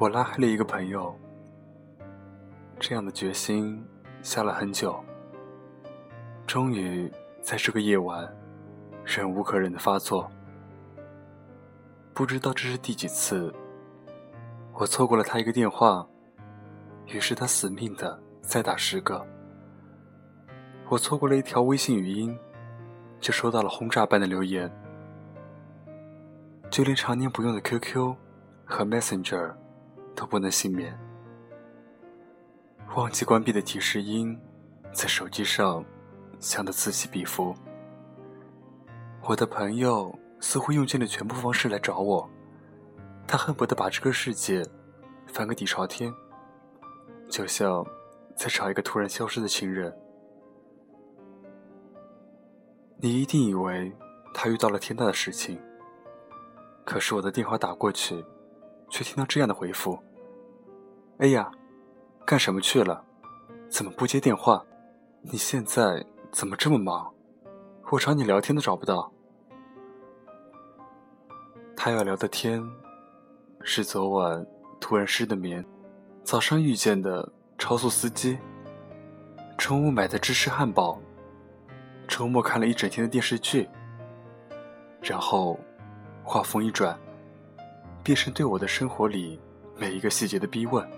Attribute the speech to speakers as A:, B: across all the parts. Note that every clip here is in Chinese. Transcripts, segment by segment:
A: 我拉黑了一个朋友，这样的决心下了很久，终于在这个夜晚，忍无可忍的发作。不知道这是第几次，我错过了他一个电话，于是他死命的再打十个。我错过了一条微信语音，就收到了轰炸般的留言，就连常年不用的 QQ 和 Messenger。都不能幸免。忘记关闭的提示音，在手机上响得此起彼伏。我的朋友似乎用尽了全部方式来找我，他恨不得把这个世界翻个底朝天，就像在找一个突然消失的情人。你一定以为他遇到了天大的事情，可是我的电话打过去。却听到这样的回复：“哎呀，干什么去了？怎么不接电话？你现在怎么这么忙？我找你聊天都找不到。”他要聊的天是昨晚突然失的眠，早上遇见的超速司机，中午买的芝士汉堡，周末看了一整天的电视剧，然后话锋一转。便是对我的生活里每一个细节的逼问，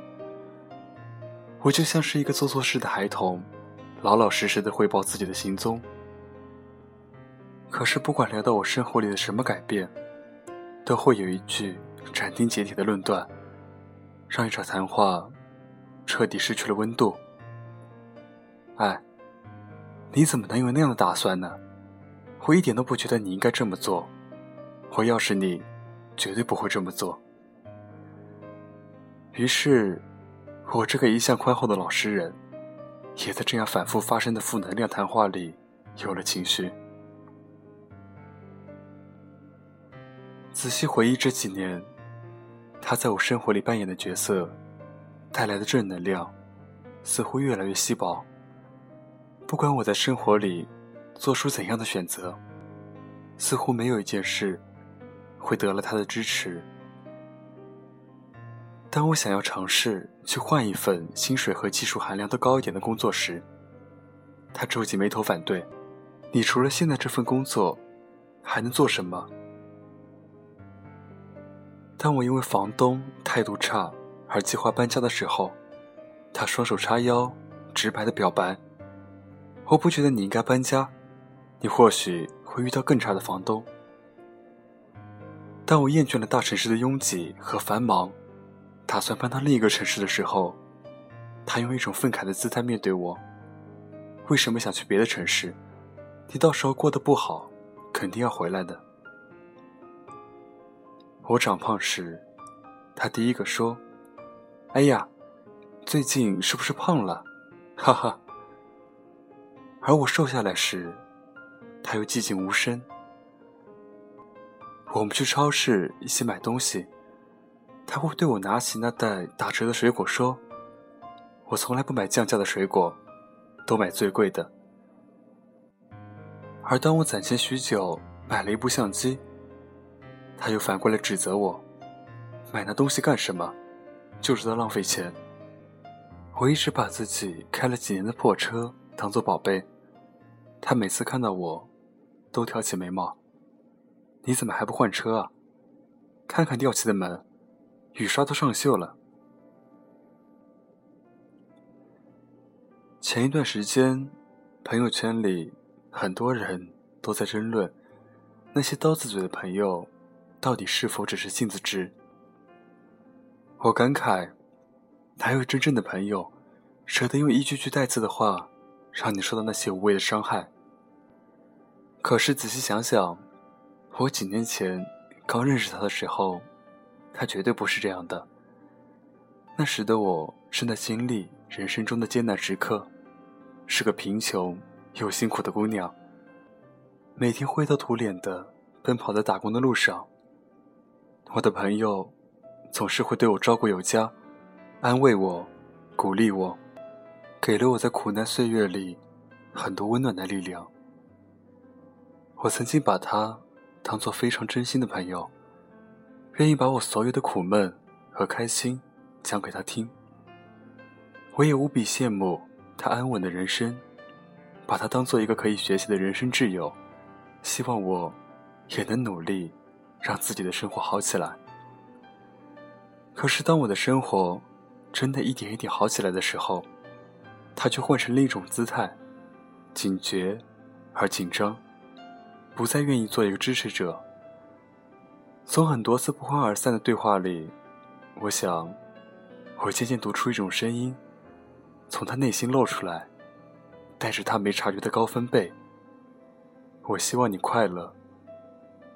A: 我就像是一个做错事的孩童，老老实实的汇报自己的行踪。可是不管聊到我生活里的什么改变，都会有一句斩钉截铁的论断，让一场谈话彻底失去了温度。哎，你怎么能有那样的打算呢？我一点都不觉得你应该这么做。我要是你。绝对不会这么做。于是，我这个一向宽厚的老实人，也在这样反复发生的负能量谈话里有了情绪。仔细回忆这几年，他在我生活里扮演的角色，带来的正能量，似乎越来越稀薄。不管我在生活里做出怎样的选择，似乎没有一件事。会得了他的支持。当我想要尝试去换一份薪水和技术含量都高一点的工作时，他皱起眉头反对。你除了现在这份工作，还能做什么？当我因为房东态度差而计划搬家的时候，他双手叉腰，直白的表白：“我不觉得你应该搬家，你或许会遇到更差的房东。”当我厌倦了大城市的拥挤和繁忙，打算搬到另一个城市的时候，他用一种愤慨的姿态面对我：“为什么想去别的城市？你到时候过得不好，肯定要回来的。”我长胖时，他第一个说：“哎呀，最近是不是胖了？”哈哈。而我瘦下来时，他又寂静无声。我们去超市一起买东西，他会对我拿起那袋打折的水果说：“我从来不买降价的水果，都买最贵的。”而当我攒钱许久买了一部相机，他又反过来指责我：“买那东西干什么？就知道浪费钱。”我一直把自己开了几年的破车当做宝贝，他每次看到我，都挑起眉毛。你怎么还不换车啊？看看掉漆的门，雨刷都上锈了。前一段时间，朋友圈里很多人都在争论，那些刀子嘴的朋友，到底是否只是性子直？我感慨，哪有真正的朋友，舍得用一句句带刺的话，让你受到那些无谓的伤害？可是仔细想想。我几年前刚认识他的时候，他绝对不是这样的。那时的我正在经历人生中的艰难时刻，是个贫穷又辛苦的姑娘，每天灰头土脸的奔跑在打工的路上。我的朋友总是会对我照顾有加，安慰我，鼓励我，给了我在苦难岁月里很多温暖的力量。我曾经把他。当做非常真心的朋友，愿意把我所有的苦闷和开心讲给他听。我也无比羡慕他安稳的人生，把他当做一个可以学习的人生挚友，希望我也能努力让自己的生活好起来。可是当我的生活真的一点一点好起来的时候，他却换成另一种姿态，警觉而紧张，不再愿意做一个支持者。从很多次不欢而散的对话里，我想，我渐渐读出一种声音。从他内心露出来，带着他没察觉的高分贝。我希望你快乐，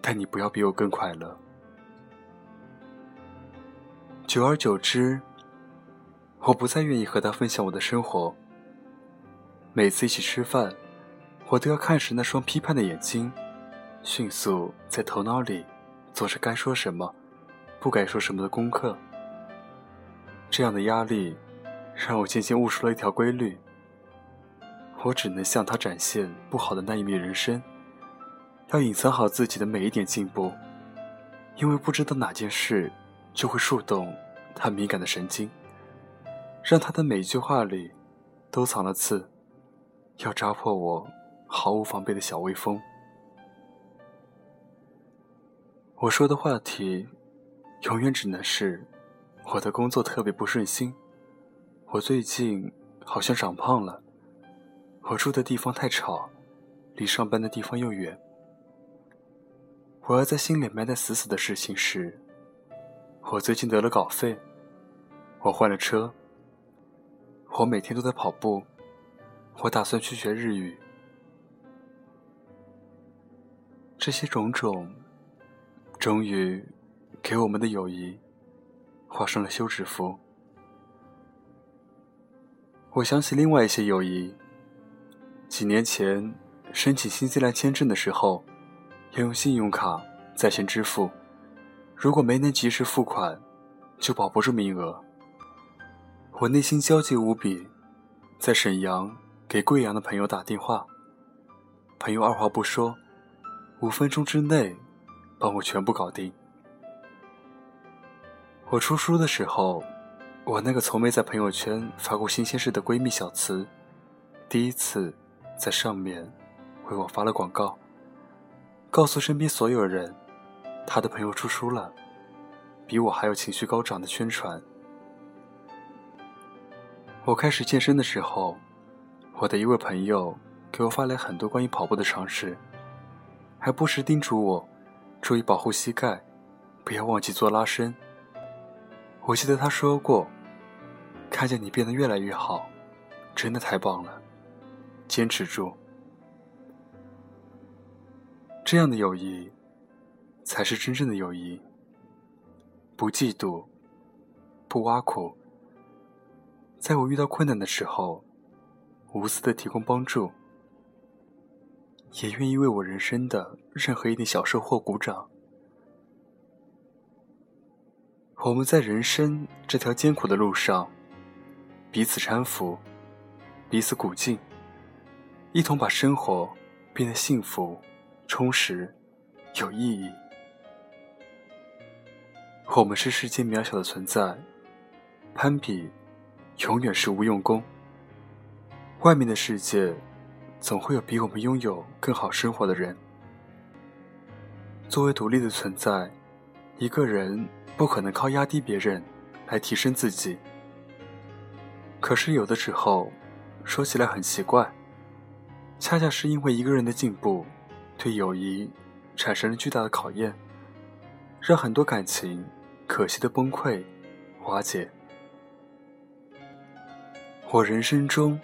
A: 但你不要比我更快乐。久而久之，我不再愿意和他分享我的生活。每次一起吃饭，我都要看着那双批判的眼睛，迅速在头脑里做着该说什么、不该说什么的功课。这样的压力。让我渐渐悟出了一条规律：我只能向他展现不好的那一面人生，要隐藏好自己的每一点进步，因为不知道哪件事就会触动他敏感的神经，让他的每一句话里都藏了刺，要扎破我毫无防备的小微风。我说的话题，永远只能是我的工作特别不顺心。我最近好像长胖了。我住的地方太吵，离上班的地方又远。我要在心里埋得死死的事情是，我最近得了稿费，我换了车，我每天都在跑步，我打算去学日语。这些种种，终于给我们的友谊画上了休止符。我想起另外一些友谊。几年前申请新西兰签证的时候，要用信用卡在线支付，如果没能及时付款，就保不住名额。我内心焦急无比，在沈阳给贵阳的朋友打电话，朋友二话不说，五分钟之内帮我全部搞定。我出书的时候。我那个从没在朋友圈发过新鲜事的闺蜜小慈，第一次在上面为我发了广告，告诉身边所有人，她的朋友出书了，比我还有情绪高涨的宣传。我开始健身的时候，我的一位朋友给我发来很多关于跑步的常识，还不时叮嘱我注意保护膝盖，不要忘记做拉伸。我记得他说过。看见你变得越来越好，真的太棒了！坚持住，这样的友谊才是真正的友谊。不嫉妒，不挖苦，在我遇到困难的时候，无私的提供帮助，也愿意为我人生的任何一点小收获鼓掌。我们在人生这条艰苦的路上。彼此搀扶，彼此鼓劲，一同把生活变得幸福、充实、有意义。我们是世间渺小的存在，攀比永远是无用功。外面的世界，总会有比我们拥有更好生活的人。作为独立的存在，一个人不可能靠压低别人来提升自己。可是有的时候，说起来很奇怪，恰恰是因为一个人的进步，对友谊产生了巨大的考验，让很多感情可惜的崩溃、瓦解。我人生中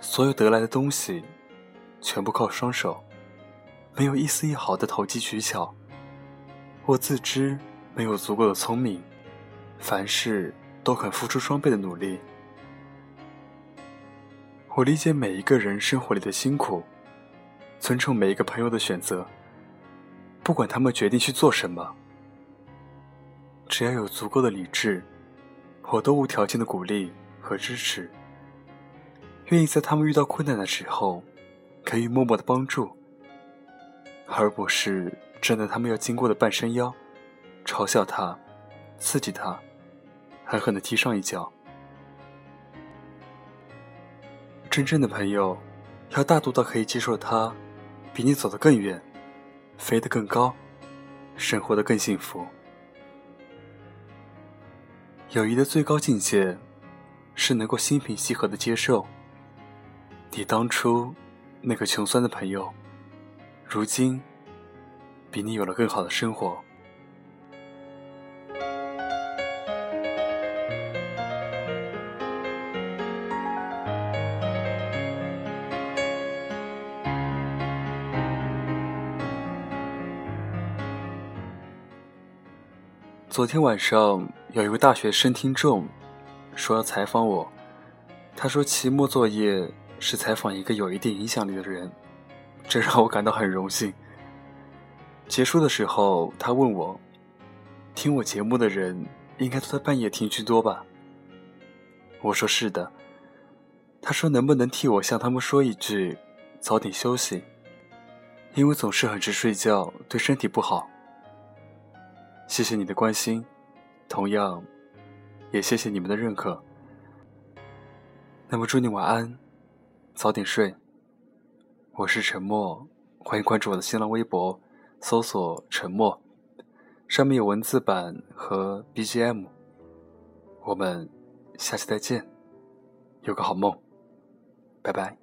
A: 所有得来的东西，全部靠双手，没有一丝一毫的投机取巧。我自知没有足够的聪明，凡事都肯付出双倍的努力。我理解每一个人生活里的辛苦，尊重每一个朋友的选择。不管他们决定去做什么，只要有足够的理智，我都无条件的鼓励和支持。愿意在他们遇到困难的时候，给予默默的帮助，而不是站在他们要经过的半山腰，嘲笑他，刺激他，狠狠的踢上一脚。真正的朋友，要大度到可以接受他比你走得更远，飞得更高，生活的更幸福。友谊的最高境界，是能够心平气和的接受你当初那个穷酸的朋友，如今比你有了更好的生活。昨天晚上有一位大学生听众说要采访我，他说期末作业是采访一个有一定影响力的人，这让我感到很荣幸。结束的时候，他问我，听我节目的人应该都在半夜听居多吧？我说是的。他说能不能替我向他们说一句，早点休息，因为总是很迟睡觉对身体不好。谢谢你的关心，同样，也谢谢你们的认可。那么祝你晚安，早点睡。我是沉默，欢迎关注我的新浪微博，搜索“沉默”，上面有文字版和 BGM。我们下期再见，有个好梦，拜拜。